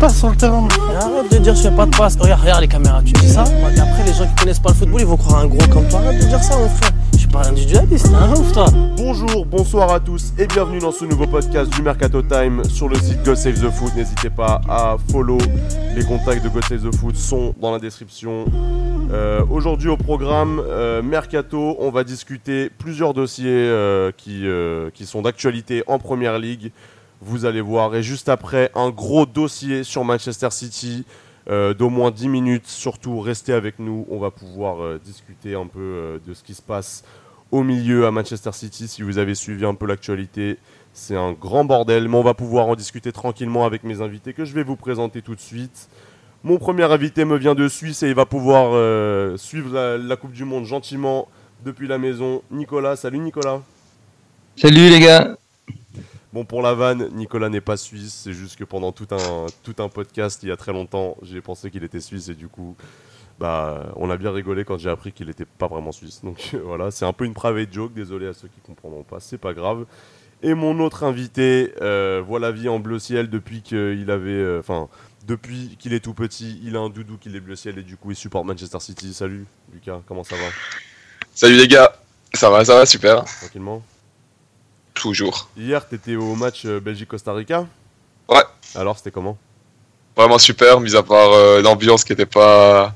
passe sur le terrain. arrête de dire je fais pas de passe. Regarde, regarde les caméras, tu dis ça Après, les gens qui connaissent pas le football, ils vont croire un gros comme toi. Arrête de dire ça, mon frère. Je suis pas individualiste, un ouf, toi. Bonjour, bonsoir à tous et bienvenue dans ce nouveau podcast du Mercato Time sur le site God Save the Foot. N'hésitez pas à follow. Les contacts de God Save the Foot sont dans la description. Euh, aujourd'hui au programme euh, Mercato, on va discuter plusieurs dossiers euh, qui, qui sont d'actualité en Première Ligue. Vous allez voir. Et juste après, un gros dossier sur Manchester City d'au moins 10 minutes. Surtout, restez avec nous. On va pouvoir discuter un peu de ce qui se passe au milieu à Manchester City. Si vous avez suivi un peu l'actualité, c'est un grand bordel. Mais on va pouvoir en discuter tranquillement avec mes invités que je vais vous présenter tout de suite. Mon premier invité me vient de Suisse et il va pouvoir euh, suivre la, Coupe du Monde gentiment depuis la maison. Nicolas, salut Nicolas. Salut les gars. Bon, pour la vanne, Nicolas n'est pas suisse. C'est juste que pendant tout un, tout un podcast, il y a très longtemps, j'ai pensé qu'il était suisse et du coup, bah, on a bien rigolé quand j'ai appris qu'il n'était pas vraiment suisse. Donc voilà, c'est un peu une private joke. Désolé à ceux qui comprendront pas, c'est pas grave. Et mon autre invité euh, voit la vie en bleu ciel depuis qu'il avait. Euh, enfin, depuis qu'il est tout petit, il a un doudou qui est bleu ciel et du coup il supporte Manchester City. Salut Lucas, comment ça va? Salut les gars, ça va, ça va, super. Tranquillement? Toujours. Hier, t'étais au match euh, Belgique-Costa Rica Ouais. Alors, c'était comment? Vraiment super, mis à part euh, l'ambiance qui était pas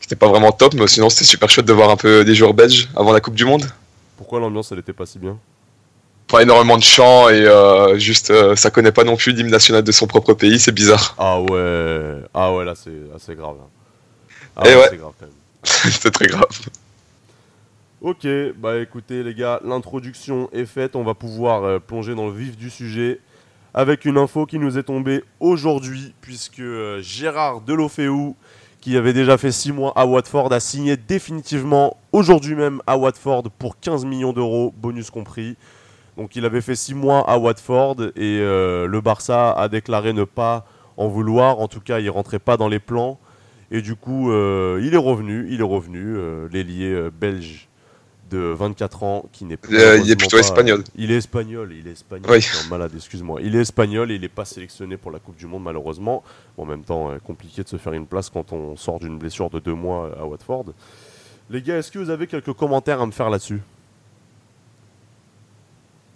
qui était pas vraiment top, mais sinon c'était super chouette de voir un peu des joueurs belges avant la Coupe du Monde. Pourquoi l'ambiance elle était pas si bien? Pas énormément de chants et euh, juste euh, ça connaît pas non plus l'hymne national de son propre pays, c'est bizarre. Ah ouais, ah ouais là c'est assez grave. Ah et ouais, c'est grave quand même. c'est très grave. Ok, bah écoutez les gars, l'introduction est faite, on va pouvoir euh, plonger dans le vif du sujet avec une info qui nous est tombée aujourd'hui puisque Gérard Delofeu qui avait déjà fait 6 mois à Watford, a signé définitivement aujourd'hui même à Watford pour 15 millions d'euros, bonus compris. Donc il avait fait six mois à Watford et euh, le Barça a déclaré ne pas en vouloir. En tout cas, il rentrait pas dans les plans. Et du coup, euh, il est revenu. Il est revenu, euh, l'ailier belge de 24 ans qui n'est il est plutôt espagnol. Il est espagnol, il est espagnol. Oui. malade, excuse-moi. Il est espagnol et il n'est pas sélectionné pour la Coupe du Monde malheureusement. en même temps, compliqué de se faire une place quand on sort d'une blessure de deux mois à Watford. Les gars, est-ce que vous avez quelques commentaires à me faire là-dessus?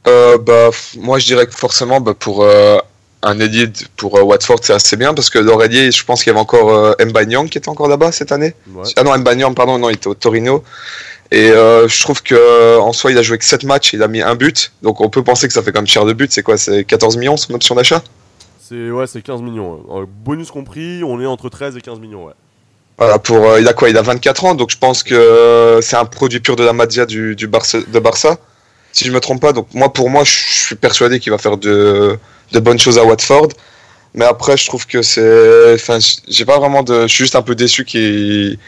Euh, bah, moi, je dirais que forcément, bah, pour euh, un ailier pour euh, Watford, c'est assez bien parce que leur je pense qu'il y avait encore euh, Mbanyang qui était encore là-bas cette année. Ah non, Mbanyang, pardon, non, il était au Torino. Et je trouve que en soi, il a joué que 7 matchs, il a mis un but. Donc on peut penser que ça fait comme cher de but. C'est quoi C'est 14 millions son option d'achat? C'est ouais, c'est 15 millions. bonus compris, on est entre 13 et 15 millions, ouais. Voilà, pour, il a quoi? Il a 24 ans, donc je pense que c'est un produit pur de la Madia du, du Barça, de Barça si je me trompe pas. Donc moi, pour moi, je suis persuadé qu'il va faire de, de, bonnes choses à Watford. Mais après, je trouve que c'est, enfin, j'ai pas vraiment de, je suis juste un peu déçu qu'il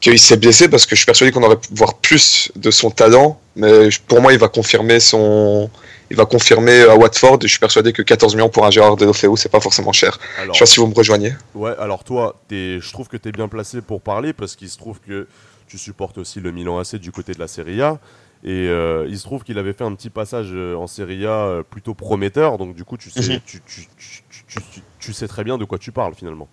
qu'il s'est blessé parce que je suis persuadé qu'on aurait pu voir plus de son talent. Mais pour moi, il va confirmer son, il va confirmer à Watford. Et je suis persuadé que 14 millions pour un Gérard Delofeu, c'est pas forcément cher. je sais pas si vous me rejoignez. Ouais, alors toi, es, je trouve que tu es bien placé pour parler parce qu'il se trouve que tu supportes aussi le Milan AC du côté de la Serie A. Et euh, il se trouve qu'il avait fait un petit passage euh, en Serie A euh, plutôt prometteur, donc du coup tu sais, mhm. tu, tu, tu, tu, sais très bien de quoi tu parles finalement.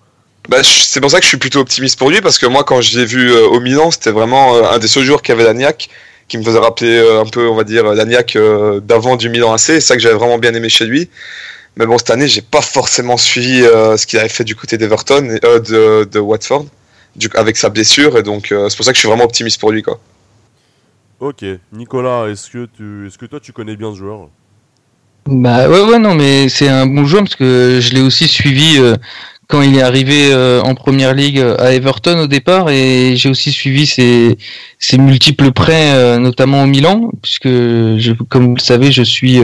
Bah, c'est pour ça que je suis plutôt optimiste pour lui, parce que moi quand je l'ai vu au Milan, c'était vraiment un des seuls joueurs qui avait la niaque, qui me faisait rappeler un peu, on va dire, la niaque d'avant du Milan AC, c'est ça que j'avais vraiment bien aimé chez lui. Mais bon, cette année, j'ai pas forcément suivi ce qu'il avait fait du côté d'Everton, de, de Watford, du, avec sa blessure, et donc c'est pour ça que je suis vraiment optimiste pour lui, quoi. Ok, Nicolas, est-ce que, tu, est-ce que toi tu connais bien ce joueur? Bah ouais, ouais, non, mais c'est un bon joueur parce que je l'ai aussi suivi euh, quand il est arrivé euh, en première ligue à Everton au départ et j'ai aussi suivi ses, ses multiples prêts, euh, notamment au Milan, puisque je, comme vous le savez, je suis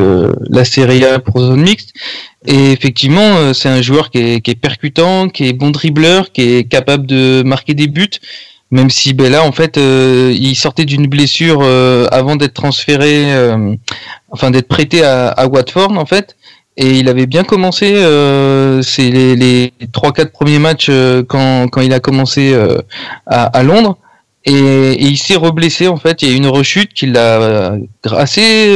la Serie A pour zone mixte. Et effectivement, c'est un joueur qui est, qui est percutant, qui est bon dribbleur, qui est capable de marquer des buts. Même si ben là, en fait, euh, il sortait d'une blessure euh, avant d'être transféré, euh, enfin d'être prêté à, à, Watford, en fait. Et il avait bien commencé c'est les, les 3-4 premiers matchs quand, quand il a commencé à, à, Londres. Et, et il s'est reblessé, en fait. Il y a eu une rechute qui l'a assez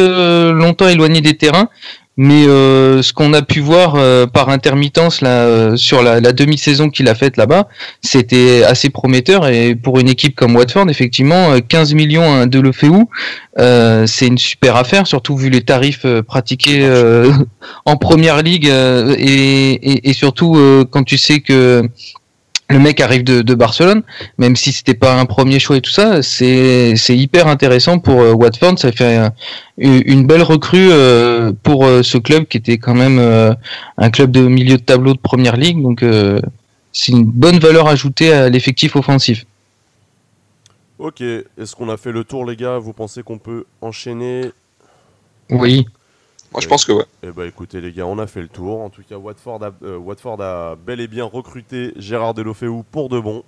longtemps éloigné des terrains. Mais euh, ce qu'on a pu voir euh, par intermittence là, euh, sur la, la demi-saison qu'il a faite là-bas, c'était assez prometteur. Et pour une équipe comme Watford, effectivement, 15 millions de Lefeu, euh, c'est une super affaire, surtout vu les tarifs pratiqués en première ligue et, et, et, surtout quand tu sais que le mec arrive de, de, Barcelone, même si c'était pas un premier choix et tout ça, c'est c'est hyper intéressant pour euh, Watford. Ça fait euh, une belle recrue euh, pour ce club qui était quand même un club de milieu de tableau de première ligue. Donc c'est une bonne valeur ajoutée à l'effectif offensif. Ok, est-ce qu'on a fait le tour les gars? Vous pensez qu'on peut enchaîner? Oui. Moi, je pense que ouais. Eh bah écoutez les gars, on a fait le tour. En tout cas, Watford a, euh, Watford a bel et bien recruté Gérard Delofeu pour de bon.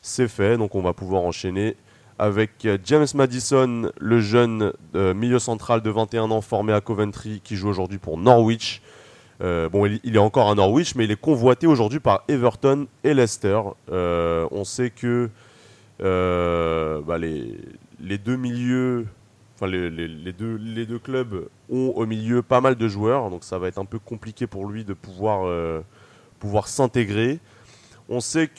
C'est fait, donc on va pouvoir enchaîner avec euh, James Madison, le jeune euh, milieu central de 21 ans formé à Coventry qui joue aujourd'hui pour Norwich. bon, il, est encore à Norwich, mais il est convoité aujourd'hui par Everton et Leicester. on sait que bah, les, les deux milieux les, deux, les deux clubs ont au milieu pas mal de joueurs, donc ça va être un peu compliqué pour lui de pouvoir, euh, pouvoir s'intégrer. On sait,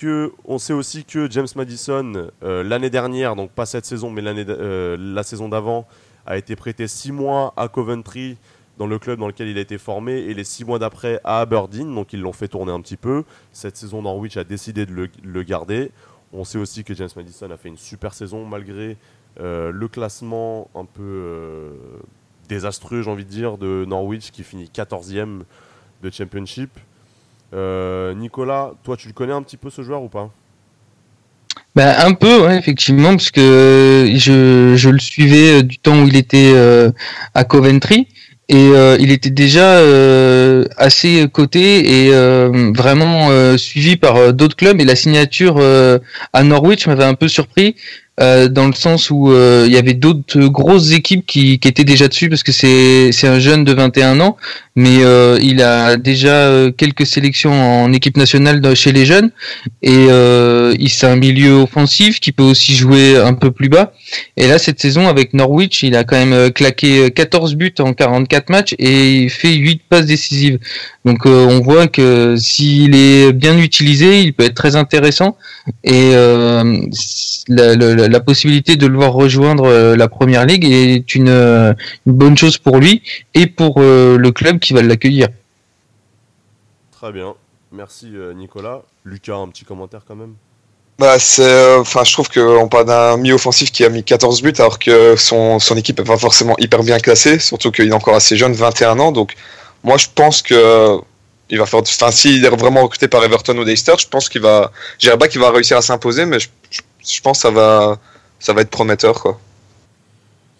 aussi que James Madison, euh, l'année dernière, donc pas cette saison, mais euh, la saison d'avant, a été prêté six mois à Coventry, dans le club dans lequel il a été formé, et les six mois d'après à Aberdeen, donc ils l'ont fait tourner un petit peu. Cette saison, Norwich a décidé de le, garder. On sait aussi que James Madison a fait une super saison malgré le classement un peu désastreux, j'ai envie de dire, de Norwich qui finit 14e de Championship. Euh, Nicolas, toi tu le connais un petit peu ce joueur ou pas? Bah, un peu, effectivement, parce que je, je, le suivais du temps où il était à Coventry. Et il était déjà assez coté et vraiment suivi par d'autres clubs. Et la signature à Norwich m'avait un peu surpris euh, dans le sens où euh, il y avait d'autres grosses équipes qui, étaient déjà dessus parce que c'est un jeune de 21 ans mais euh, il a déjà quelques sélections en équipe nationale chez les jeunes. Et il c'est un milieu offensif qui peut aussi jouer un peu plus bas. Et là cette saison avec Norwich il a quand même claqué 14 buts en 44 matchs et il fait 8 passes décisives. Donc on voit que s'il est bien utilisé il peut être très intéressant. Et la possibilité de le voir rejoindre euh, la première ligue est une, euh, une bonne chose pour lui et pour euh, le club qui va l'accueillir. Très bien, merci Nicolas. Lucas, un petit commentaire quand même bah, c'est, enfin, je trouve qu'on parle d'un mi-offensif qui a mis 14 buts alors que son, son équipe n'est pas forcément hyper bien classée, surtout qu'il est encore assez jeune, 21 ans. Donc, moi, je pense que il va faire. Enfin, s'il est vraiment recruté par Everton ou Leicester, je pense qu'il va. Je dirais pas qu'il va réussir à s'imposer, mais je, je pense que ça va, ça va être prometteur. Quoi.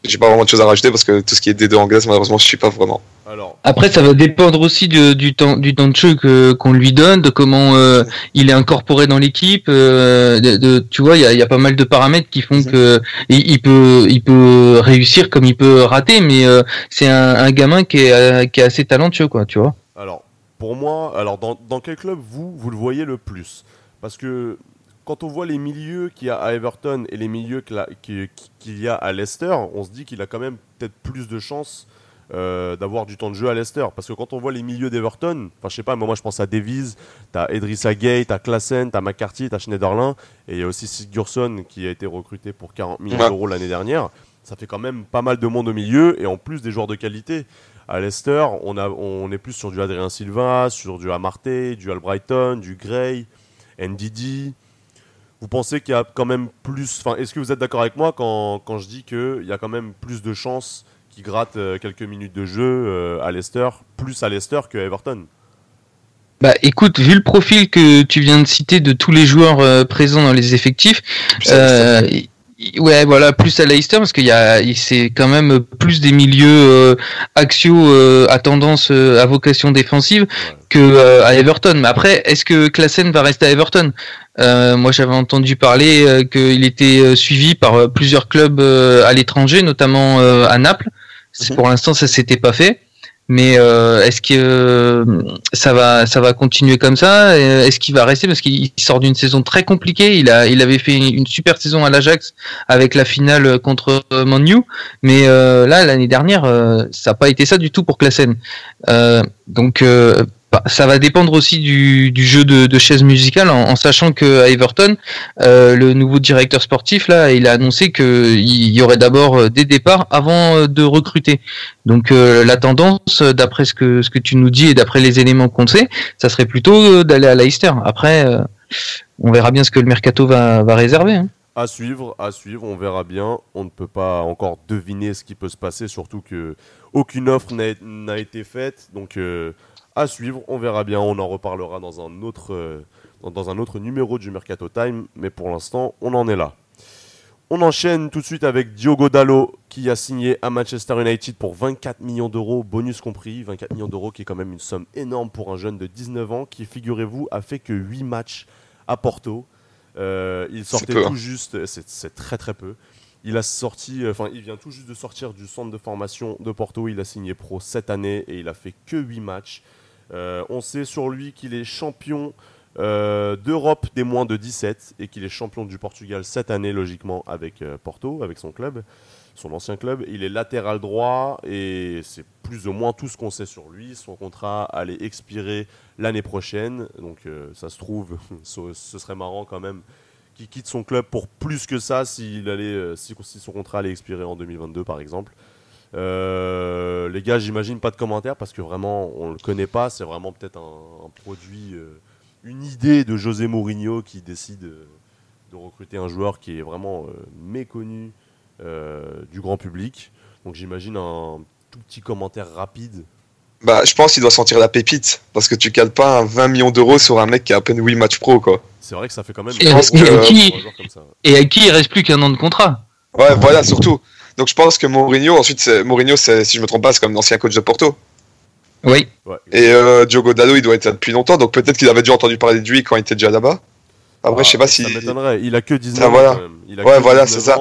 J'ai pas vraiment de choses à rajouter parce que tout ce qui est D2 anglaise, malheureusement, je suis pas vraiment. Alors... Après, ça va dépendre aussi de, du temps du temps de jeu que qu'on lui donne, de comment euh, il est incorporé dans l'équipe. Euh, de, tu vois, il y a, y a, pas mal de paramètres qui font que il, peut il peut réussir comme il peut rater, mais euh, c'est un, un, gamin qui est qui est assez talentueux, quoi. Tu vois. Alors pour moi, alors dans, dans quel club vous vous le voyez le plus? Parce que quand on voit les milieux qu'il y a à Everton et les milieux qu'il y a à Leicester, on se dit qu'il a quand même peut-être plus de chances euh, d'avoir du temps de jeu à Leicester. Parce que quand on voit les milieux d'Everton, enfin je sais pas, moi je pense à Davies, t'as Edrissa Gay, t'as Klassen, t'as McCarthy, t'as Schneiderlin, et il y a aussi Sigurdsson qui a été recruté pour 40 millions d'euros l'année dernière. Ça fait quand même pas mal de monde au milieu, et en plus des joueurs de qualité. À Leicester, on, a, on est plus sur du Adrien Silva, sur du Amartey, du Albrighton, du Gray, NDD. Vous pensez qu'il y a quand même plus. Enfin, est-ce que vous êtes d'accord avec moi quand, quand je dis qu'il y a quand même plus de chances qu'il gratte euh, quelques minutes de jeu euh, à Leicester, plus à Leicester qu'à Everton? Bah écoute, vu le profil que tu viens de citer de tous les joueurs euh, présents dans les effectifs, ouais voilà, plus à Leicester parce qu'il y a c'est quand même plus des milieux axiaux à tendance à vocation défensive que à Everton. Mais après, est-ce que Klassen va rester à Everton? Euh, moi, j'avais entendu parler euh, qu'il était euh, suivi par plusieurs clubs à l'étranger, notamment à Naples. Mhm. Pour l'instant, ça s'était pas fait. Mais euh, est-ce que euh, ça va, ça va continuer comme ça? Est-ce qu'il va rester? Parce qu'il sort d'une saison très compliquée Il a, il avait fait une super saison à l'Ajax avec la finale contre Manu, mais là l'année dernière, ça n'a pas été ça du tout pour Klassen. donc ça va dépendre aussi du, du jeu de, de chaise musicale, en, sachant que à Everton, euh, le nouveau directeur sportif là, il a annoncé qu'il y aurait d'abord euh, des départs avant euh, de recruter. Donc euh, la tendance, d'après ce que ce que tu nous dis et d'après les éléments qu'on sait, ça serait plutôt d'aller à Leicester. Après, on verra bien ce que le mercato va, va réserver. Hein. À suivre, à suivre, on verra bien. On ne peut pas encore deviner ce qui peut se passer, surtout que aucune offre n'a été faite. Donc à suivre. On verra bien, on en reparlera dans un autre, euh, dans un autre numéro du Mercato Time, mais pour l'instant, on en est là. On enchaîne tout de suite avec Diogo Dallo qui a signé à Manchester United pour 24 millions d'euros, bonus compris. 24 millions d'euros qui est quand même une somme énorme pour un jeune de 19 ans qui, figurez-vous, a fait que 8 matchs à Porto. Euh, il sortait tout hein. juste, c'est très très peu. Il a sorti, enfin, il vient tout juste de sortir du centre de formation de Porto. Il a signé pro cette année et il a fait que 8 matchs. Euh, on sait sur lui qu'il est champion euh, d'Europe des moins de 17 et qu'il est champion du Portugal cette année, logiquement, avec euh, Porto, avec son club, son ancien club. Il est latéral droit et c'est plus ou moins tout ce qu'on sait sur lui. Son contrat allait expirer l'année prochaine, donc ça se trouve, ce serait marrant quand même qu'il quitte son club pour plus que ça allait, si son contrat allait expirer en 2022 par exemple. Euh, les gars, j'imagine pas de commentaires parce que vraiment, on le connaît pas. C'est vraiment peut-être un, produit, euh, une idée de José Mourinho qui décide euh, de recruter un joueur qui est vraiment méconnu du grand public. Donc j'imagine un tout petit commentaire rapide. Bah, je pense qu'il doit sentir la pépite parce que tu cales pas un 20 millions d'euros sur un mec qui a à peine 8 matchs pro, quoi. C'est vrai que ça fait quand même. Et, à qui, et à qui il reste plus qu'un an de contrat. Ouais, voilà, surtout. Donc je pense que Mourinho, ensuite, Mourinho, si je me trompe pas, c'est comme l'ancien coach de Porto. Oui. Et euh, Diogo Dallo, il doit être là depuis longtemps, donc peut-être qu'il avait déjà entendu parler de lui quand il était déjà là-bas. Après, je sais pas si. Ça m'étonnerait. Il a que 19 ans. Voilà. Il a ouais, voilà, c'est ça.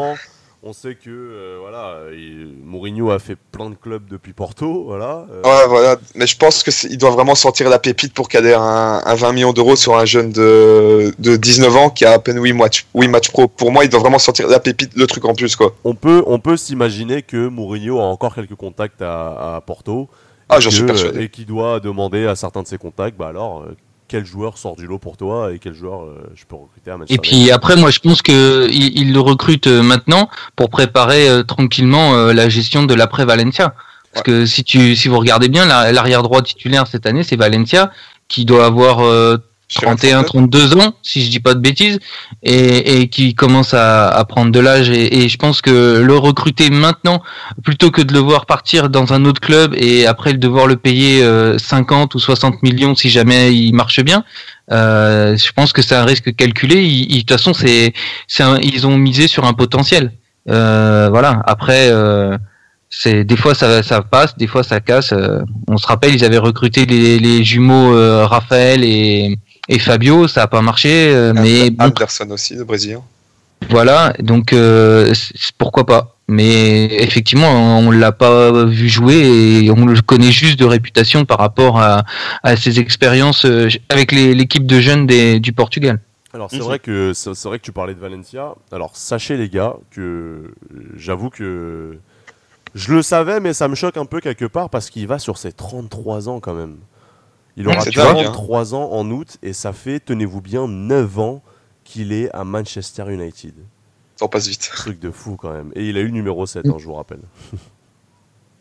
On sait que euh, voilà, Mourinho a fait plein de clubs depuis Porto, voilà. Euh. Ouais, voilà. Mais je pense que il doit vraiment sortir la pépite pour caler un, un 20 millions d'euros sur un jeune de, de 19 ans qui a à peine 8 matchs, 8 matchs pro. Pour moi, il doit vraiment sortir la pépite, le truc en plus, quoi. On peut, on peut s'imaginer que Mourinho a encore quelques contacts à, à Porto. Ah, j'en suis persuadé. Et qui doit demander à certains de ses contacts, bah alors, quel joueur sort du lot pour toi et quel joueur euh, je peux recruter à Manchester Et puis après, moi, je pense que il, le recrute euh, maintenant pour préparer euh, tranquillement la gestion de l'après Valencia. Parce que si tu si vous regardez bien, l'arrière droit titulaire cette année, c'est Valencia qui doit avoir 31, 32 ans, si je dis pas de bêtises, et, et qui commence à, à prendre de l'âge. Et, et, je pense que le recruter maintenant, plutôt que de le voir partir dans un autre club et après devoir le payer 50 euh, ou 60 millions si jamais il marche bien, euh, je pense que c'est un risque calculé. De toute façon, c'est, ils ont misé sur un potentiel. Euh, voilà. Après. Euh, c'est des fois ça, ça passe, des fois ça casse. Euh, on se rappelle, ils avaient recruté les, les jumeaux Raphaël et, et Fabio, ça a pas marché, euh, mais bon. Anderson aussi, le Brésilien. Voilà, donc euh, pourquoi pas. Mais effectivement, on l'a pas vu jouer et on le connaît juste de réputation par rapport à, à ses expériences euh, avec l'équipe de jeunes des, du Portugal. Alors c'est vrai que c'est vrai que tu parlais de Valencia. Alors sachez les gars que j'avoue que je le savais, mais ça me choque un peu quelque part parce qu'il va sur ses 33 ans quand même. Il aura 33 ans en août et ça fait, tenez-vous bien, 9 ans qu'il est à Manchester United. Ça passe vite. Truc de fou quand même. Et il a eu numéro 7, hein, je vous rappelle.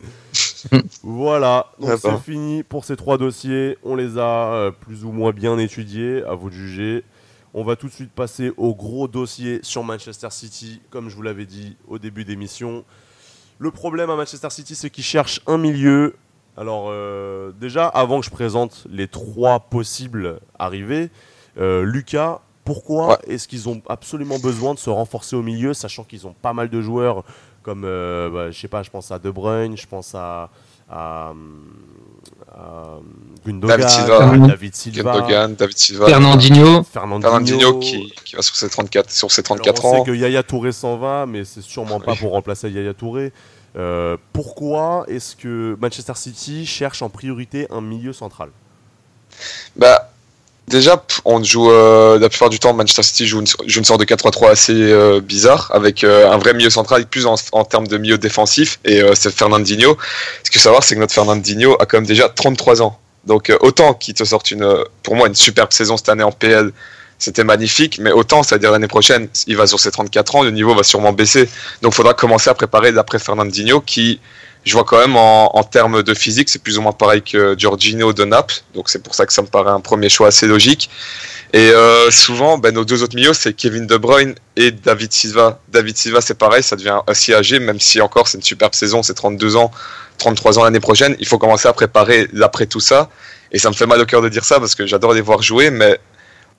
voilà, donc c'est fini pour ces trois dossiers. On les a euh, plus ou moins bien étudiés, à vous de juger. On va tout de suite passer au gros dossier sur Manchester City, comme je vous l'avais dit au début d'émission. Le problème à Manchester City, c'est qu'ils cherchent un milieu alors euh, déjà, avant que je présente les trois possibles arrivées, euh, Lucas, pourquoi est-ce qu'ils ont absolument besoin de se renforcer au milieu, sachant qu'ils ont pas mal de joueurs comme, euh, bah, je sais pas, je pense à De Bruyne, je pense à, à, à Gundogan, David Silva. David Silva, Gundogan, David Silva, Fernandinho. Fernandinho, Fernandinho qui, qui va sur ses 34, sur ses Alors, 34 on ans. sait que Yaya Touré s'en va, mais c'est sûrement pas Oui. pour remplacer Yaya Touré. Euh, pourquoi est-ce que Manchester City cherche en priorité un milieu central? Bah, déjà, on joue euh, la plupart du temps, Manchester City joue une, une sorte de 4-3-3 assez euh, bizarre, avec un vrai milieu central, plus en, termes de milieu défensif, et c'est Fernandinho. Ce qu'il faut savoir, c'est que notre Fernandinho a quand même déjà 33 ans. Donc, autant qu'il te sorte une, pour moi, une superbe saison cette année en PL, c'était magnifique, mais autant, c'est-à-dire l'année prochaine, il va sur ses 34 ans, le niveau va sûrement baisser. Donc, il faudra commencer à préparer d'après Fernandinho, qui, je vois quand même en, en termes de physique, c'est plus ou moins pareil que Giorgino de Naples. Donc c'est pour ça que ça me paraît un premier choix assez logique. Et euh, souvent, ben, nos deux autres milieux, c'est Kevin De Bruyne et David Silva. David Silva, c'est pareil, ça devient assez âgé, même si encore c'est une superbe saison, c'est 32 ans, 33 ans l'année prochaine. Il faut commencer à préparer l'après tout ça. Et ça me fait mal au cœur de dire ça parce que j'adore les voir jouer, mais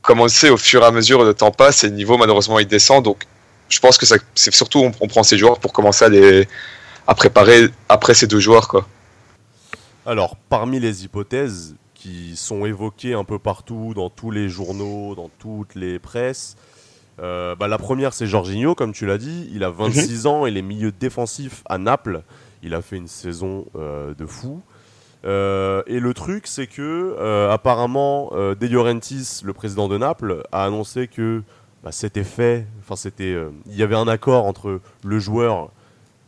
comme on le sait, au fur et à mesure, le temps passe et le niveau, malheureusement, il descend. Donc je pense que ça- c'est surtout, on, on prend ces joueurs pour commencer à les à préparer après ces deux joueurs, quoi. Alors, parmi les hypothèses qui sont évoquées un peu partout, dans tous les journaux, dans toutes les presses, euh, bah, la première c'est Jorginho, comme tu l'as dit. Il a 26 ans, il est milieu défensif à Naples. Il a fait une saison euh, de fou. Euh, et le truc, c'est que euh, apparemment, euh, De Laurentiis, le président de Naples, a annoncé que bah, c'était fait. Enfin, c'était, euh, il y avait un accord entre le joueur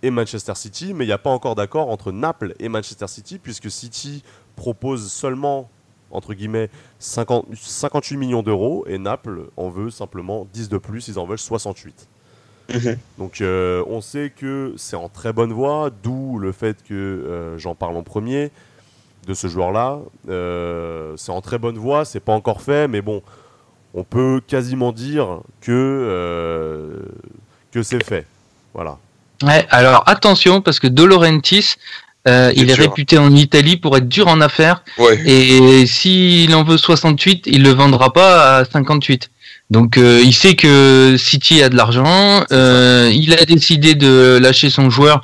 et Manchester City, mais il n'y a pas encore d'accord entre Naples et Manchester City, puisque City propose seulement, entre guillemets, 50 58 millions d'euros, et Naples en veut simplement 10 de plus, ils en veulent 68. Donc euh, on sait que c'est en très bonne voie, d'où le fait que j'en parle en premier de ce joueur-là. Euh, c'est en très bonne voie, c'est pas encore fait, mais bon, on peut quasiment dire que, euh, que c'est fait. Voilà. Ouais, alors attention parce que De Laurentiis, euh, il est dur. réputé en Italie pour être dur en affaires Ouais. et s'il en veut 68, il le vendra pas à 58. Donc euh, il sait que City a de l'argent, euh, il a décidé de lâcher son joueur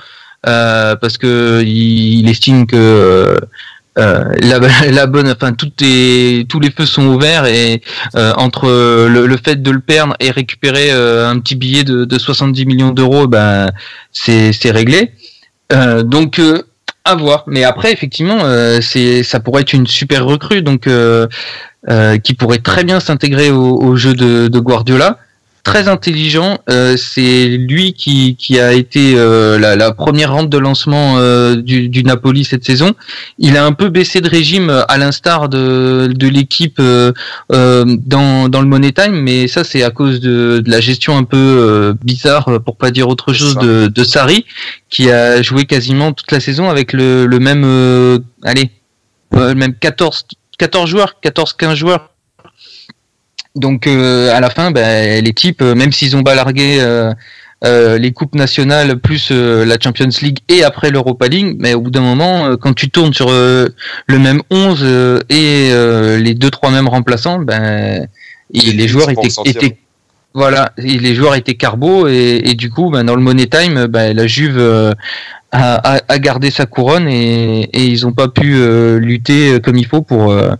euh, parce que il, il estime que euh, la, bonne, enfin tous les feux sont ouverts et euh, entre le, fait de le perdre et récupérer euh, un petit billet de, de 70 millions d'euros, ben c'est réglé. Donc à voir. Mais après effectivement, ça pourrait être une super recrue donc qui pourrait très bien s'intégrer au, jeu de Guardiola. Très intelligent, euh, c'est lui qui, qui a été euh, la, la première rente de lancement euh, du, du Napoli cette saison. Il a un peu baissé de régime à l'instar de, de l'équipe dans, dans le Money Time, mais ça c'est à cause de, de la gestion un peu euh, bizarre, pour pas dire autre chose, de, de Sarri, qui a joué quasiment toute la saison avec le, le même, euh, allez, euh, même 14, 14 joueurs, 14-15 joueurs. Donc euh, à la fin, ben, les types, euh, même s'ils ont balargué euh, euh, les coupes nationales plus euh, la Champions League et après l'Europa League, mais au bout d'un moment, euh, quand tu tournes sur euh, le même 11 euh, et euh, les deux trois mêmes remplaçants, ben et les joueurs étaient, étaient voilà, et les joueurs étaient carbo et, et du coup, ben, dans le Money Time, ben, la Juve euh, a, a, gardé sa couronne et, et ils n'ont pas pu euh, lutter comme il faut pour euh,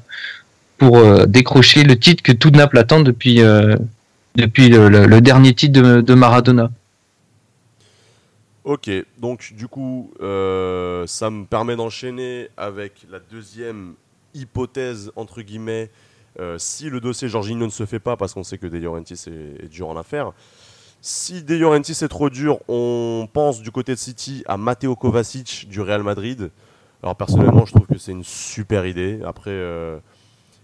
pour euh, décrocher le titre que tout Naples attend depuis euh, depuis le, dernier titre de, Maradona. Ok, donc du coup, euh, ça me permet d'enchaîner avec la deuxième hypothèse, entre guillemets, si le dossier Jorginho ne se fait pas, parce qu'on sait que De Laurentiis est, dur en affaires, si De Laurentiis est trop dur, on pense du côté de City à Matteo Kovacic du Real Madrid. Alors personnellement, je trouve que c'est une super idée. Après,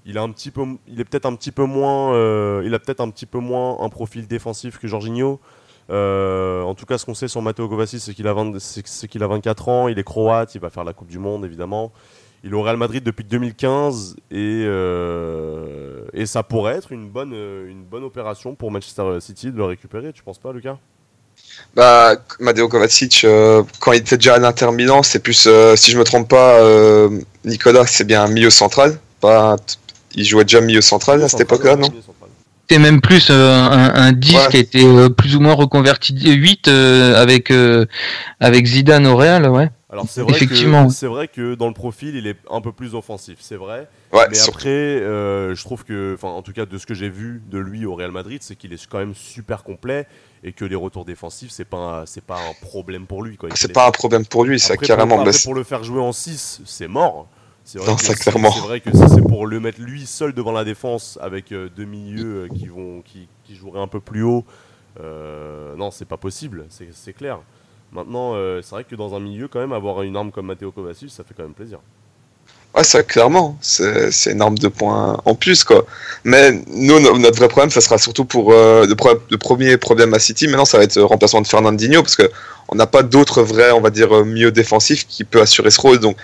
il, a un petit peu, il est peut-être un petit peu moins, euh, il a peut-être un petit peu moins un profil défensif que Jorginho. Euh, en tout cas, ce qu'on sait sur Matteo Kovacic, c'est qu'il a, 20 c'est- c'est qu'il a 24 ans, il est croate, il va faire la Coupe du Monde évidemment. Il est au Real Madrid depuis 2015 et, euh, et ça pourrait être une bonne, une bonne opération pour Manchester City de le récupérer, tu penses pas, Lucas? Bah, Madeo Kovacic, quand il était déjà à l'Inter Milan, c'est plus, si je me trompe pas, euh, Nicolas, c'est bien un milieu central. Pas, il jouait déjà milieu central à cette époque-là, non? C'est même plus euh, un, un 10 Ouais. qui a été euh, plus ou moins reconverti 8 euh, avec euh, avec Zidane au Real, ouais. Alors c'est vrai, Effectivement. que, c'est vrai que dans le profil, il est un peu plus offensif, c'est vrai. Ouais, Mais surtout. après, euh, je trouve que, enfin, en tout cas, de ce que j'ai vu de lui au Real Madrid, c'est qu'il est quand même super complet et que les retours défensifs, c'est pas, c'est pas un problème pour lui. C'est pas un problème pour lui, ça carrément. Pour, après, pour le faire jouer en 6, c'est mort. C'est vrai Non, que ça. C'est vrai que si c'est pour le mettre lui seul devant la défense avec euh, deux milieux euh, qui vont, qui, qui joueraient un peu plus haut, euh, non, c'est pas possible. C'est, c'est clair. Maintenant, c'est vrai que dans un milieu, quand même, avoir une arme comme Matteo Kovacic, ça fait quand même plaisir. Ouais, ça, clairement, c'est c'est une arme de points en plus, quoi. Mais nous, no- notre vrai problème, ça sera surtout pour euh, le, pro- le premier problème à City. Maintenant, ça va être le remplacement de Fernandinho, parce que on n'a pas d'autre vrai, on va dire, milieu défensif qui peut assurer ce rôle. Donc,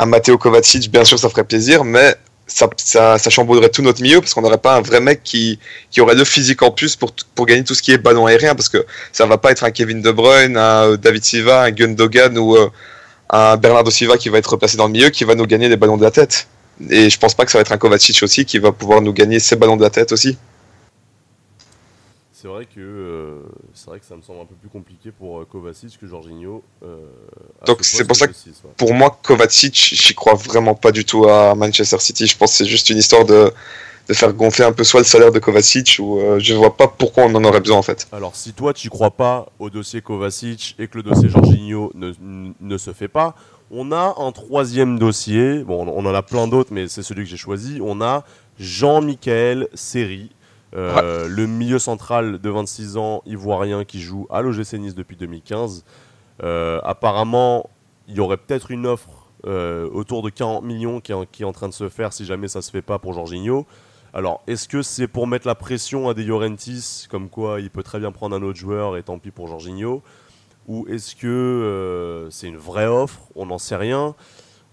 un Matteo Kovacic, bien sûr, ça ferait plaisir, mais ça, ça, tout notre milieu, parce qu'on n'aurait pas un vrai mec qui, qui aurait le physique en plus pour, pour gagner tout ce qui est ballon aérien, parce que ça va pas être un Kevin De Bruyne, un euh, David Silva, un Gundogan ou euh, un Bernardo Silva qui va être replacé dans le milieu, qui va nous gagner les ballons de la tête. Et je pense pas que ça va être un Kovacic aussi qui va pouvoir nous gagner ces ballons de la tête aussi. C'est vrai que euh, c'est vrai que ça me semble un peu plus compliqué pour euh, Kovacic que Jorginho. euh, Donc, ce c'est pour ça que- ouais. Pour moi, Kovacic, j'y crois vraiment pas du tout à Manchester City. Je pense que c'est juste une histoire de, de faire gonfler un peu soit le salaire de Kovacic ou euh, je vois pas pourquoi on en aurait besoin en fait. Alors, si toi, tu crois pas au dossier Kovacic et que le dossier Jorginho ne, ne se fait pas, on a un troisième dossier. Bon, on en a plein d'autres, mais c'est celui que j'ai choisi. On a Jean-Michel Seri, euh, le milieu central de 26 ans ivoirien qui joue à l'OGC Nice depuis 2015. Euh, apparemment, il y aurait peut-être une offre euh, autour de 40 millions qui est, en- qui est en train de se faire si jamais ça se fait pas pour Jorginho. Alors, est-ce que c'est pour mettre la pression à De Laurentiis, comme quoi il peut très bien prendre un autre joueur et tant pis pour Jorginho? Ou est-ce que c'est une vraie offre? On n'en sait rien.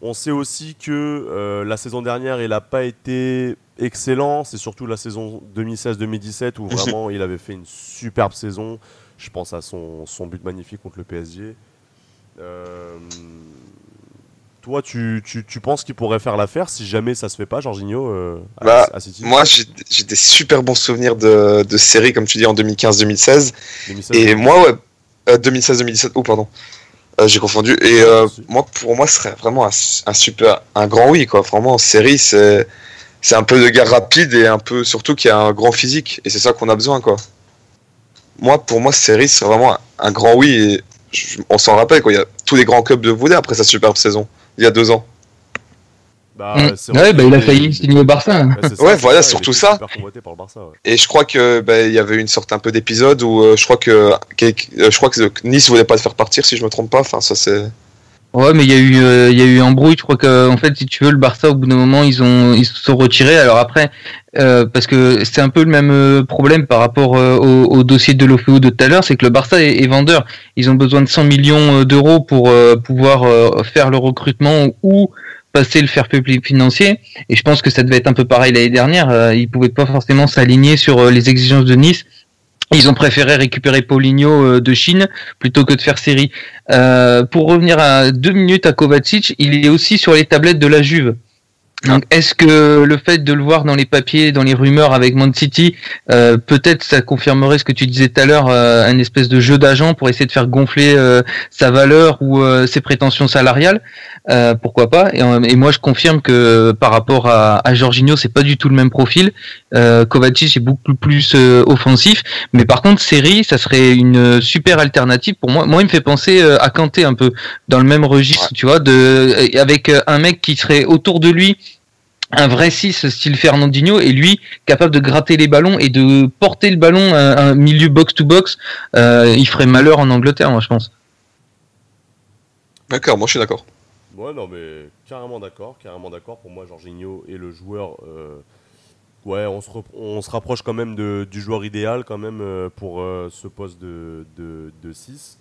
On sait aussi que euh, la saison dernière, il n'a pas été excellent. C'est surtout la saison 2016-2017 où vraiment il avait fait une superbe saison. Je pense à son, son but magnifique contre le PSG. Euh, toi, tu, tu, tu penses qu'il pourrait faire l'affaire si jamais ça se fait pas, Jorginho, euh, à, Bah, à City? Moi, j'ai des super bons souvenirs de, de séries, comme tu dis, en 2015-2016. 2016, Et moi, ouais, euh, 2016-2017, oh pardon, Euh, j'ai confondu. Et euh, Si. moi, pour moi, ce serait vraiment un, un super, un grand oui, quoi. Vraiment, en série, c'est c'est un peu de gars rapide et un peu surtout qui a un grand physique. Et c'est ça qu'on a besoin, quoi. Moi, pour moi, série, c'est vraiment un, un grand oui. Et je- on s'en rappelle, quoi. Il y a tous les grands clubs de voulaient après sa superbe saison, il y a deux ans. Bah, Mm. Ouais, bah, il a failli signer au Barça. hein. Ça, Ouais, voilà, ça, surtout ça. super convoité par le Barça, ouais. Et je crois que ben, il y avait eu une sorte un peu d'épisode où euh, je crois que quelque- euh, je crois que Nice voulait pas le faire partir, si je me trompe pas. Enfin, ça c'est. Ouais, mais il y a eu, euh, il y a eu embrouille. Je crois que, en fait, si tu veux, le Barça, au bout d'un moment, ils ont, ils se sont retirés. Alors après, euh, parce que c'est un peu le même problème par rapport euh, au, au dossier de l'OFEO de tout à l'heure, c'est que le Barça est, est vendeur. Ils ont besoin de 100 millions d'euros pour euh, pouvoir euh, faire le recrutement ou passer le fair play financier. Et je pense que ça devait être un peu pareil l'année dernière. Euh, ils pouvaient pas forcément s'aligner sur euh, les exigences de Nice. Ils ont préféré récupérer Paulinho euh, de Chine plutôt que de faire série. Euh, pour revenir à deux minutes à Kovacic, il est aussi sur les tablettes de la Juve. Donc, est-ce que le fait de le voir dans les papiers, dans les rumeurs avec Man City, euh, peut-être ça confirmerait ce que tu disais tout à l'heure, euh, un espèce de jeu d'agent pour essayer de faire gonfler euh, sa valeur ou ses prétentions salariales? Euh, Pourquoi pas et, euh, et moi, je confirme que par rapport à, à Jorginho, c'est pas du tout le même profil. Euh, Kovacic est beaucoup plus euh, offensif, mais par contre, Seri, ça serait une super alternative pour moi. Moi, il me fait penser euh, à Kanté un peu dans le même registre, tu vois, de avec euh, un mec qui serait autour de lui un vrai 6 style Fernandinho et lui capable de gratter les ballons et de porter le ballon à un milieu box to box, euh, il ferait malheur en Angleterre, moi je pense. D'accord, moi je suis d'accord. Ouais, non, mais carrément d'accord, carrément d'accord. Pour moi, Jorginho est le joueur. euh, ouais, on se, on se rapproche quand même de- du joueur idéal quand même euh, pour euh, ce poste de, de, de 6.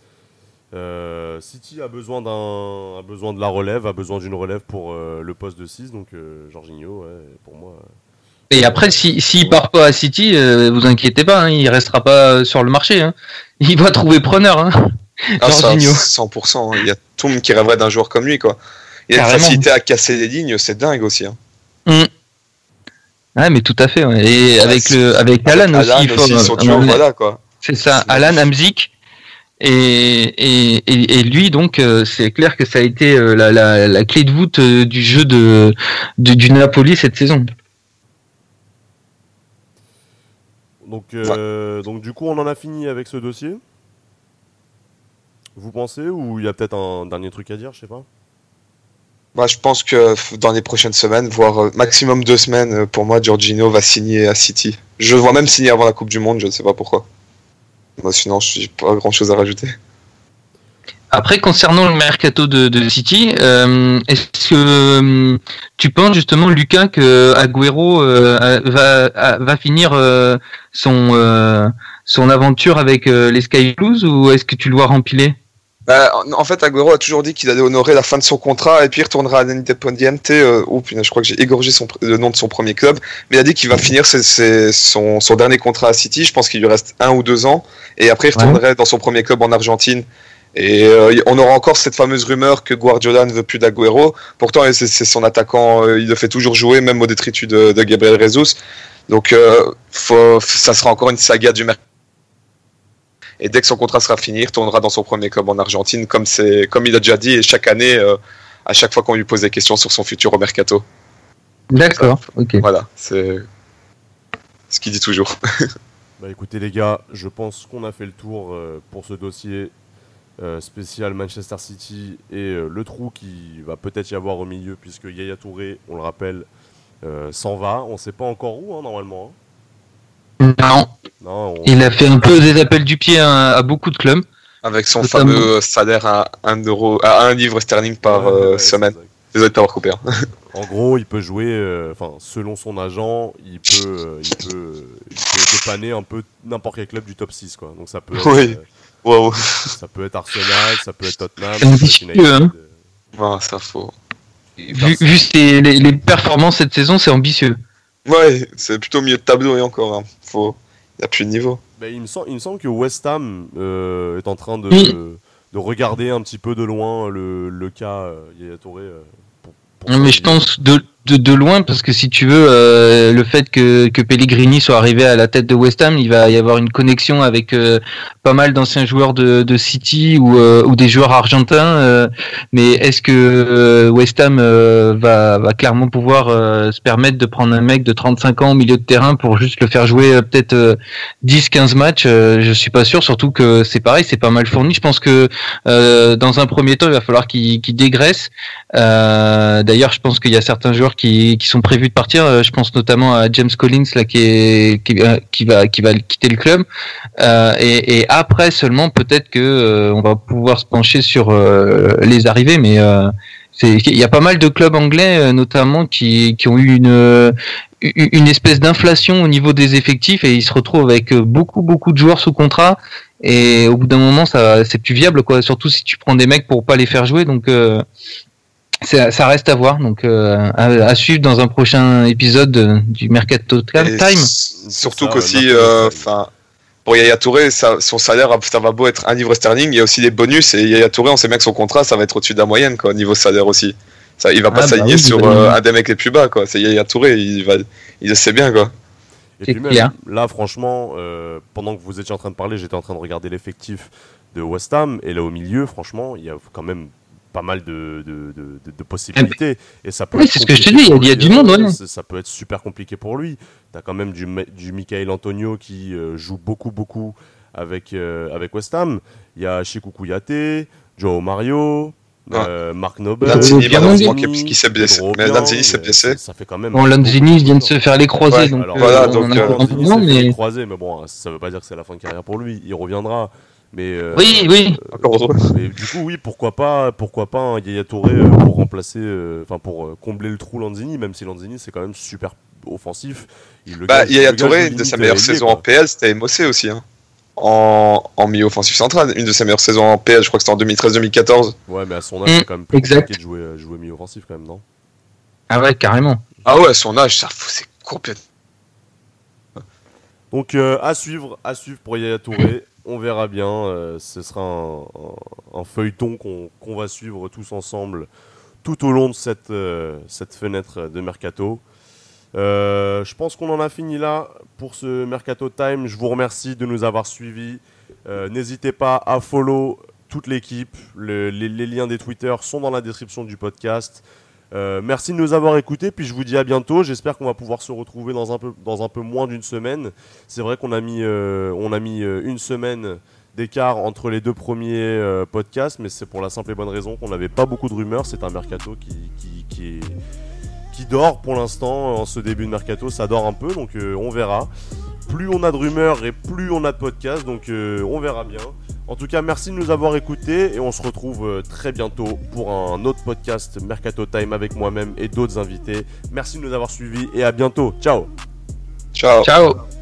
Euh, City a besoin, d'un, a besoin de la relève, a besoin d'une relève pour le poste de 6. Donc, Jorginho, ouais, pour moi. Et après, si s'il part pas à City, vous inquiétez pas, hein, il restera pas sur le marché. Hein. Il va trouver preneur. Hein. Ah, ça, Jorginho. 100%. hein. Il y a tout le monde qui rêverait d'un joueur comme lui, quoi. Il a une facilité à casser les lignes, c'est dingue aussi. hein. Ouais, mais tout à fait. ouais. Et Ouais, avec c'est- le avec Alan aussi, il faut. aussi, voilà, quoi. C'est ça, Alan Hamzik. Et, et, et, et lui, donc, euh, c'est clair que ça a été euh, la, la, la clé de voûte euh, du jeu de, de- du Napoli cette saison. Donc, euh, donc du coup, on en a fini avec ce dossier. Vous pensez ou il y a peut-être un dernier truc à dire, je sais pas? Moi, je pense que dans les prochaines semaines, voire euh, maximum deux semaines, euh, pour moi, Giorgino va signer à City. Je le vois même signer avant la Coupe du Monde, je ne sais pas pourquoi. Moi, sinon, je n'ai pas grand-chose à rajouter. Après, concernant le mercato de, de City, euh, est-ce que euh, tu penses justement, Lucas, que Agüero euh, va, finir euh, son, euh, son aventure avec euh, les Sky Blues ou est-ce que tu le vois rempiler Bah, en- fait, Agüero a toujours dit qu'il allait honorer la fin de son contrat et puis il retournera à l'Independiente. Euh, oh putain, je crois que j'ai égorgé son, le nom de son premier club. Mais il a dit qu'il va finir ses- ses- son, son dernier contrat à City. Je pense qu'il lui reste un ou deux ans. Et après, il retournerait dans son premier club en Argentine. Et euh, on aura encore cette fameuse rumeur que Guardiola ne veut plus d'Agüero. Pourtant, c'est son attaquant. euh, il le fait toujours jouer, même au détritus de, de Gabriel Jesus. Donc, euh, faut, ça sera encore une saga du mercato. Et dès que son contrat sera fini, il retournera dans son premier club en Argentine, comme, c'est, comme il a déjà dit, et chaque année, euh, à chaque fois qu'on lui pose des questions sur son futur au mercato. D'accord, ok. Voilà, c'est ce qu'il dit toujours. Bah écoutez les gars, je pense qu'on a fait le tour euh, pour ce dossier euh, spécial Manchester City et euh, le trou qui va peut-être y avoir au milieu puisque Yaya Touré, on le rappelle, euh, s'en va. On sait pas encore où hein, normalement. Hein. Non, on- il a fait un peu des appels du pied à, à beaucoup de clubs. Avec son Notamment. fameux salaire à 1 euro, à 1 livre sterling par Ouais, euh, ouais, semaine. Désolé de t'avoir coupé. hein. En gros, il peut jouer, euh, enfin, selon son agent, il peut, euh, il peut, il peut dépanner un peu n'importe quel club du top 6, quoi. Donc ça peut être, Oui. euh, Wow. ça peut être Arsenal, ça peut être Tottenham, ça peut être ambitieux, United. hein. euh, Voilà, ça faut. Vu, vu ses- les, les performances cette saison, c'est ambitieux. Ouais, c'est plutôt milieu de tableau et encore. hein. Faut... Il n'y a plus de niveau. Ben, il, me semble, il me semble que West Ham euh, est en train de, Oui. de regarder un petit peu de loin le, le cas euh, Yaya Touré. euh, pour, pour Non, mais je pense de, de, de loin parce que si tu veux, euh, le fait que, que Pellegrini soit arrivé à la tête de West Ham, il va y avoir une connexion avec euh, pas mal d'anciens joueurs de, de City ou, euh, ou des joueurs argentins. euh, mais est-ce que euh, West Ham euh, va, va clairement pouvoir se permettre de prendre un mec de 35 ans au milieu de terrain pour juste le faire jouer peut-être euh, 10-15 matchs Je suis pas sûr, surtout que c'est pareil, c'est pas mal fourni. Je pense que dans un premier temps, il va falloir qu'il qu'il dégraisse. D'ailleurs, je pense qu'il y a certains joueurs qui, qui sont prévus de partir. Euh, Je pense notamment à James Collins là qui est qui, euh, qui va qui va quitter le club. Euh, et, et après seulement peut-être que euh, on va pouvoir se pencher sur euh, les arrivées, mais il y a pas mal de clubs anglais notamment qui, qui ont eu une une espèce d'inflation au niveau des effectifs et ils se retrouvent avec beaucoup beaucoup de joueurs sous contrat et au bout d'un moment ça c'est plus viable quoi surtout si tu prends des mecs pour pas les faire jouer donc euh, ça reste à voir donc euh, à, à suivre dans un prochain épisode de- du Mercato Et Time Surtout qu'aussi, euh, Marco enfin, pour Yaya Touré, ça- son salaire, ça va beau être un livre sterling, il y a aussi des bonus. Et Yaya Touré, on sait bien que son contrat, ça va être au-dessus de la moyenne, quoi, niveau salaire aussi. Ça, il va pas Ah, bah s'aligner oui, sur euh, un des mecs les plus bas, quoi. C'est Yaya Touré, il, va, il le sait bien, quoi. Et puis même, clair. là, franchement, euh, pendant que vous étiez en train de parler, j'étais en train de regarder l'effectif de West Ham. Et là, au milieu, franchement, il y a quand même pas mal de, de, de- de- de possibilités. Et ça peut Oui, être c'est ce que je te dis, il y a- y du monde, euh, ouais. Ça peut être super compliqué pour lui. Tu as quand même du, du Michael Antonio qui euh, joue beaucoup, beaucoup avec, euh, avec West Ham. Il y a Chikou Kouyaté, Joao Mario. euh, Marc Nobel, Lanzini, malheureusement, qui- s'est blessé. Mais Lanzini s'est euh, blessé. Ça, fait quand même. bon Lanzini vient de se faire les croisés Ouais, donc alors, euh, voilà, on donc, en a euh, Lanzini s'est fait mais croiser, mais bon, ça veut pas dire que c'est la fin de carrière pour lui. Il reviendra. Mais, euh, oui oui mais du coup, oui, pourquoi pas, pourquoi pas un Yaya Touré euh, pour remplacer, euh, enfin pour combler le trou Lanzini, même si Lanzini c'est quand même super offensif. Il le Bah, gage- Yaya Touré, de une de sa saisons quoi. en PL, c'était Mossé aussi, hein. En, en milieu offensif central. Une de ses meilleures saisons en PL, je crois que c'était en 2013-2014. Ouais, mais à son âge, Mm, c'est quand même plus exact. compliqué de jouer, jouer milieu offensif quand même, non? Ah ouais carrément Ah ouais, à son âge, ça, c'est complètement. Donc euh, à suivre, à suivre pour Yaya Touré. On verra bien. euh, ce sera un, feuilleton qu'on va suivre tous ensemble tout au long de cette, euh, fenêtre de mercato. Euh, je pense qu'on en a fini là pour ce mercato time. Je vous remercie de nous avoir suivis. N'hésitez pas à follow toute l'équipe. Le- les, les liens des Twitter sont dans la description du podcast. Euh, merci de nous avoir écoutés, puis je vous dis à bientôt. J'espère qu'on va pouvoir se retrouver dans un peu, moins d'une semaine. C'est vrai qu'on a mis, euh, euh, une semaine d'écart entre les deux premiers podcasts, mais c'est pour la simple et bonne raison qu'on n'avait pas beaucoup de rumeurs. C'est un mercato qui, qui, dort pour l'instant en ce début de mercato. Ça dort un peu, donc on verra. Plus on a de rumeurs et plus on a de podcasts, donc on verra bien. En tout cas, merci de nous avoir écoutés et on se retrouve euh, très bientôt pour un autre podcast Mercato Time avec moi-même et d'autres invités. Merci de nous avoir suivis et à bientôt. Ciao Ciao. Ciao